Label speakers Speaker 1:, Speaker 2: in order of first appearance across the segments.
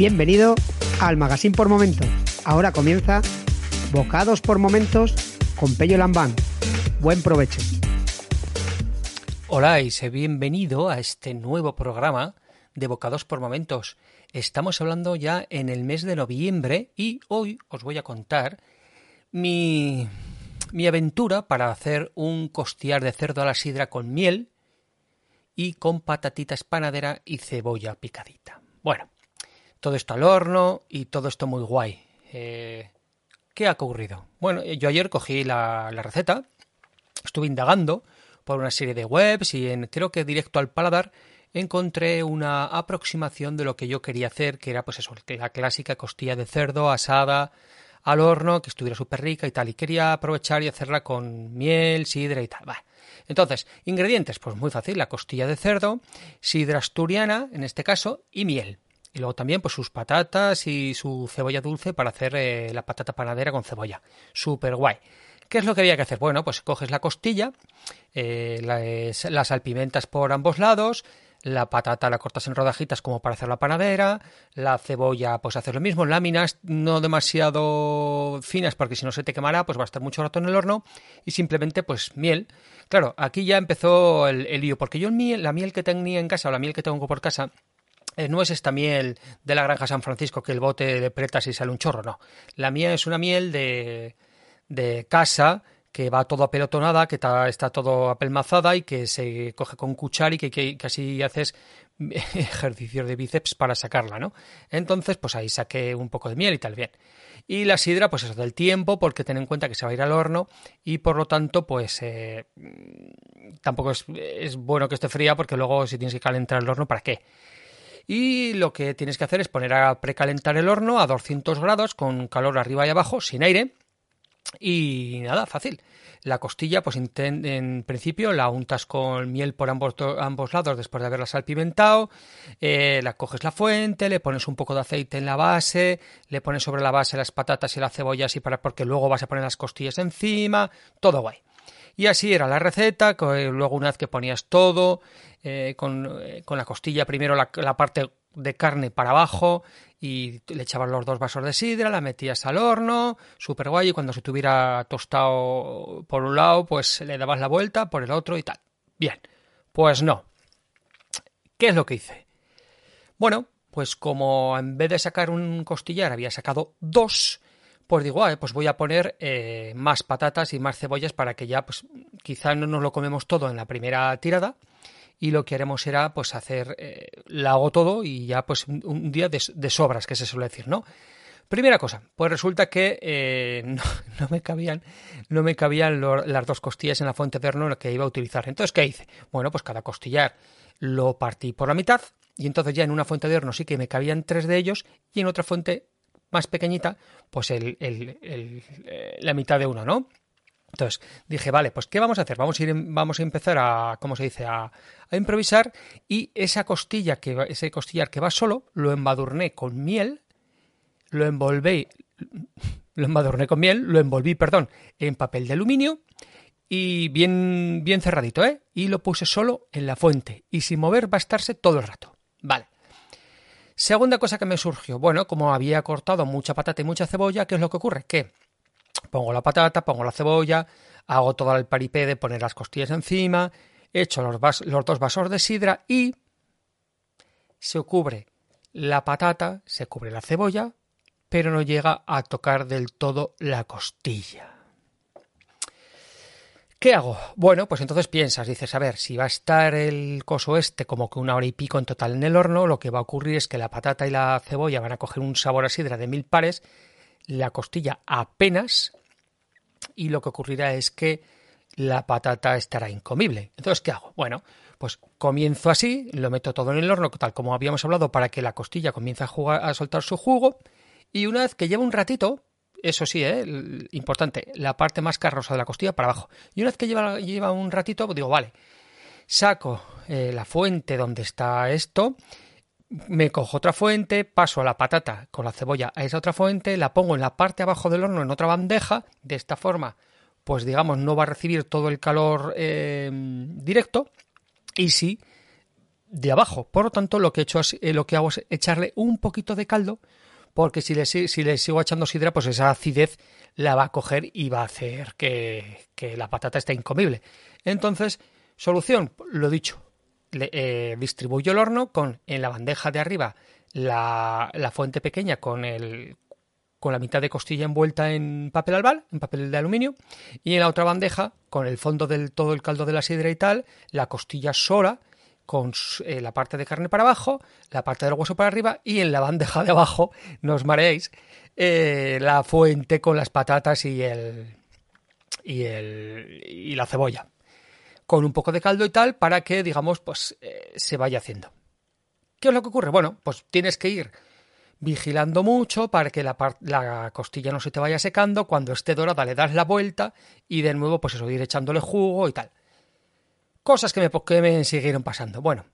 Speaker 1: Bienvenido al Magazine por Momentos. Ahora comienza Bocados por Momentos con Pello Lambán. Buen provecho.
Speaker 2: Hola y bienvenido a este nuevo programa de Bocados por Momentos. Estamos hablando ya en el mes de noviembre y hoy os voy a contar mi, mi aventura para hacer un costillar de cerdo a la sidra con miel y con patatitas panadera y cebolla picadita. Bueno, todo esto al horno y todo esto muy guay. Eh, ¿Qué ha ocurrido? Bueno, yo ayer cogí la, la, receta, estuve indagando por una serie de webs y en creo que directo al paladar encontré una aproximación de lo que yo quería hacer, que era pues eso, la clásica costilla de cerdo asada al horno, que estuviera súper rica y tal, y quería aprovechar y hacerla con miel, sidra y tal. Entonces, ingredientes, pues muy fácil, la costilla de cerdo, sidra asturiana, en este caso, y miel. Y luego también pues sus patatas y su cebolla dulce para hacer eh, la patata panadera con cebolla. Súper guay. ¿Qué es lo que había que hacer? Bueno, pues coges la costilla, eh, las, las salpimentas por ambos lados, la patata la cortas en rodajitas como para hacer la panadera, la cebolla pues hacer lo mismo, láminas no demasiado finas porque si no se te quemará pues va a estar mucho rato en el horno y simplemente pues miel. Claro, aquí ya empezó el, lío porque yo la miel que tenía en casa o la miel que tengo por casa no es esta miel de la granja San Francisco que el bote de pretas y sale un chorro, no. La miel es una miel de, de casa que va todo apelotonada, que está, está, todo apelmazada y que se coge con cuchar y que, que, que, así haces ejercicios de bíceps para sacarla, ¿no? Entonces, pues ahí saqué un poco de miel y tal, bien. Y la sidra, pues eso, del tiempo, porque ten en cuenta que se va a ir al horno y por lo tanto, pues eh, tampoco es, es bueno que esté fría porque luego si tienes que calentar el horno, ¿para qué? Y lo que tienes que hacer es poner a precalentar el horno a 200 grados con calor arriba y abajo, sin aire. Y nada, fácil. La costilla, pues en principio la untas con miel por ambos, ambos lados después de haberla salpimentado, eh, la coges la fuente, le pones un poco de aceite en la base, le pones sobre la base las patatas y la cebolla así para porque luego vas a poner las costillas encima, todo guay. Y así era la receta, luego una vez que ponías todo, eh, con, eh, con, la costilla primero la, la, parte de carne para abajo y le echabas los dos vasos de sidra, la metías al horno, súper guay, y cuando se tuviera tostado por un lado, pues le dabas la vuelta por el otro y tal. Bien, pues no. ¿Qué es lo que hice? Bueno, pues como en vez de sacar un costillar había sacado dos, pues digo, ah, pues voy a poner eh, más patatas y más cebollas para que ya, pues quizá no nos lo comemos todo en la primera tirada y lo que haremos será, pues hacer, eh, la hago todo y ya, pues un, día de, sobras, que se suele decir, ¿no? Primera cosa, pues resulta que eh, no, no, me cabían, no me cabían las dos costillas en la fuente de horno que iba a utilizar. Entonces, ¿qué hice? Bueno, pues cada costillar lo partí por la mitad y entonces ya en una fuente de horno sí que me cabían tres de ellos y en otra fuente más pequeñita, pues el, eh, la mitad de uno, ¿no? Entonces dije, vale, pues ¿qué vamos a hacer? Vamos a, ir, vamos a empezar a, ¿cómo se dice?, a, improvisar y esa costilla, que ese costillar que va solo, lo embadurné con miel, lo envolví, lo embadurné con miel, lo envolví, perdón, en papel de aluminio y bien, bien cerradito, ¿eh? Y lo puse solo en la fuente y sin mover estarse todo el rato. Vale. Segunda cosa que me surgió, bueno, como había cortado mucha patata y mucha cebolla, ¿qué es lo que ocurre? Que pongo la patata, pongo la cebolla, hago todo el paripé de poner las costillas encima, echo los, los dos vasos de sidra y se cubre la patata, se cubre la cebolla, pero no llega a tocar del todo la costilla. ¿Qué hago? Bueno, pues entonces piensas, dices, a ver, si va a estar el coso este como que una hora y pico en total en el horno, lo que va a ocurrir es que la patata y la cebolla van a coger un sabor a sidra de mil pares, la costilla apenas, y lo que ocurrirá es que la patata estará incomible. Entonces, ¿qué hago? Bueno, pues comienzo así, lo meto todo en el horno, tal como habíamos hablado, para que la costilla comience a, jugar, a soltar su jugo. Y una vez que lleva un ratito, eso sí, ¿eh? importante, la parte más carrosa de la costilla para abajo. Y una vez que lleva, lleva un ratito, digo, vale, saco eh, la fuente donde está esto, me cojo otra fuente, paso a la patata con la cebolla a esa otra fuente, la pongo en la parte abajo del horno en otra bandeja, de esta forma, pues digamos, no va a recibir todo el calor eh, directo, y sí de abajo. Por lo tanto, lo que, he hecho eh, lo que hago es echarle un poquito de caldo, porque si le, si le sigo echando sidra, pues esa acidez la va a coger y va a hacer que, que la patata esté incomible. Entonces, solución, lo dicho, eh, distribuyo el horno con en la bandeja de arriba la, fuente pequeña con el con la mitad de costilla envuelta en papel albal, en papel de aluminio, y en la otra bandeja, con el fondo del todo el caldo de la sidra y tal, la costilla sola, con eh, la parte de carne para abajo, la parte del hueso para arriba, y en la bandeja de abajo, no os mareéis, eh, la fuente con las patatas y el, y el y la cebolla con un poco de caldo y tal para que, digamos, pues eh, se vaya haciendo. ¿Qué es lo que ocurre? Bueno, pues tienes que ir vigilando mucho para que la, la, costilla no se te vaya secando. Cuando esté dorada le das la vuelta y de nuevo, pues eso, ir echándole jugo y tal. Cosas que me, que me siguieron pasando. Bueno,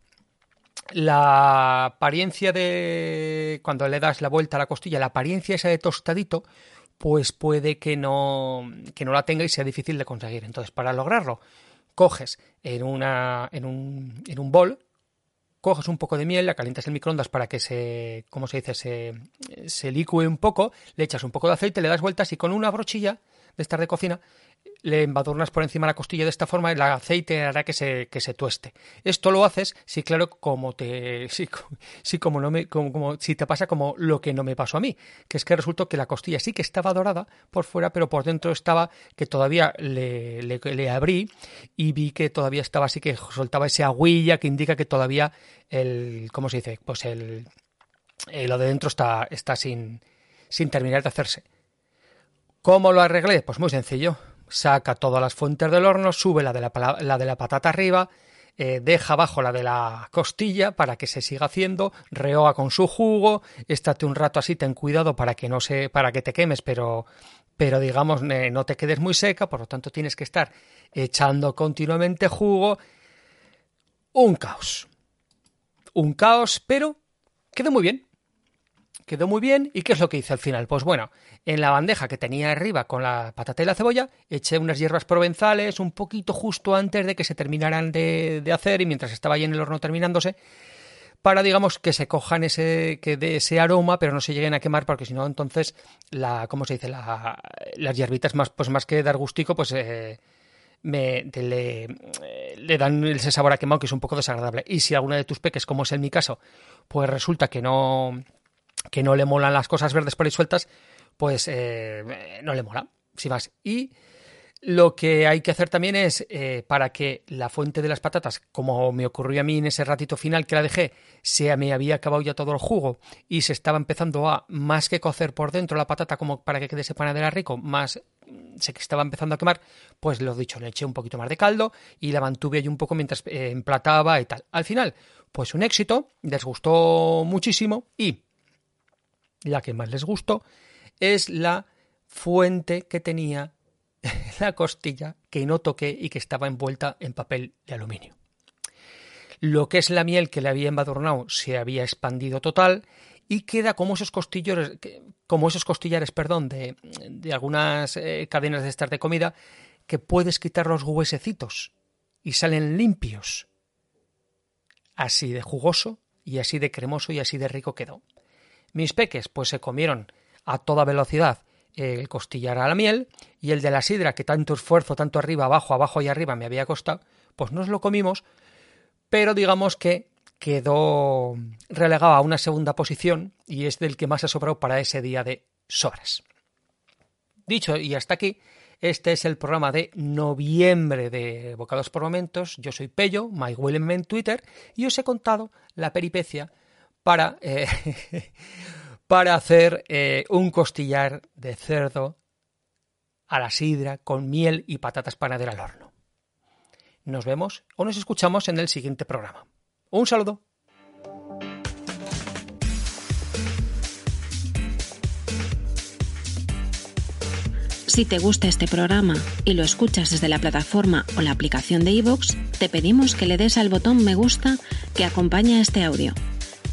Speaker 2: la apariencia de cuando le das la vuelta a la costilla, la apariencia esa de tostadito, pues puede que no, que no la tenga y sea difícil de conseguir. Entonces, para lograrlo, coges en, una, en, un, en un bol, coges un poco de miel, la calientas en microondas para que se, ¿cómo se dice?, se, se licue un poco, le echas un poco de aceite, le das vueltas y con una brochilla de estar de cocina le embadurnas por encima la costilla de esta forma, el aceite hará que se, que se tueste. Esto lo haces, si claro, como te, si, como no me, como, si te pasa como lo que no me pasó a mí, que es que resultó que la costilla sí que estaba dorada por fuera, pero por dentro estaba que todavía le, le, abrí y vi que todavía estaba así que soltaba esa aguilla que indica que todavía el, ¿cómo se dice? Pues el, eh, lo de dentro está, está sin, sin terminar de hacerse. ¿Cómo lo arreglé? Pues muy sencillo saca todas las fuentes del horno, sube la de la, de la patata arriba, eh, deja abajo la de la costilla para que se siga haciendo, rehoga con su jugo, estate un rato así, ten cuidado para que no se, para que te quemes, pero, pero digamos eh, no te quedes muy seca, por lo tanto tienes que estar echando continuamente jugo. Un caos. Un caos, pero quedó muy bien quedó muy bien. ¿Y qué es lo que hice al final? Pues bueno, en la bandeja que tenía arriba con la patata y la cebolla, eché unas hierbas provenzales un poquito justo antes de que se terminaran de, hacer y mientras estaba ahí en el horno terminándose, para digamos que se cojan ese que de ese aroma pero no se lleguen a quemar porque si no entonces la cómo se dice la, las hierbitas más pues más que dar gustico pues eh, me, le, le, dan ese sabor a quemado que es un poco desagradable y si alguna de tus peques como es en mi caso pues resulta que no que no le molan las cosas verdes por ahí sueltas, pues eh, no le mola, si vas. Y lo que hay que hacer también es, eh, para que la fuente de las patatas, como me ocurrió a mí en ese ratito final que la dejé, se me había acabado ya todo el jugo y se estaba empezando a, más que cocer por dentro la patata como para que quede ese panadera rico, más se que estaba empezando a quemar, pues lo dicho, le eché un poquito más de caldo y la mantuve ahí un poco mientras eh, emplataba y tal. Al final, pues un éxito, les gustó muchísimo y la que más les gustó, es la fuente que tenía la costilla que no toqué y que estaba envuelta en papel de aluminio. Lo que es la miel que le había embadurnado se había expandido total y queda como esos costillares, como esos costillares, perdón, de, de algunas eh, cadenas de estas de comida que puedes quitar los huesecitos y salen limpios. Así de jugoso y así de cremoso y así de rico quedó. Mis peques pues se comieron a toda velocidad el costillar a la miel y el de la sidra que tanto esfuerzo, tanto arriba, abajo, abajo y arriba me había costado, pues nos lo comimos, pero digamos que quedó relegado a una segunda posición y es del que más ha sobrado para ese día de sobras. Dicho y hasta aquí, este es el programa de noviembre de Bocados por Momentos. Yo soy Pello, MyWilliam en Twitter, y os he contado la peripecia para, eh, para hacer eh, un costillar de cerdo a la sidra con miel y patatas panaderas al horno. Nos vemos o nos escuchamos en el siguiente programa. Un saludo.
Speaker 3: Si te gusta este programa y lo escuchas desde la plataforma o la aplicación de iVoox, te pedimos que le des al botón me gusta que acompaña este audio.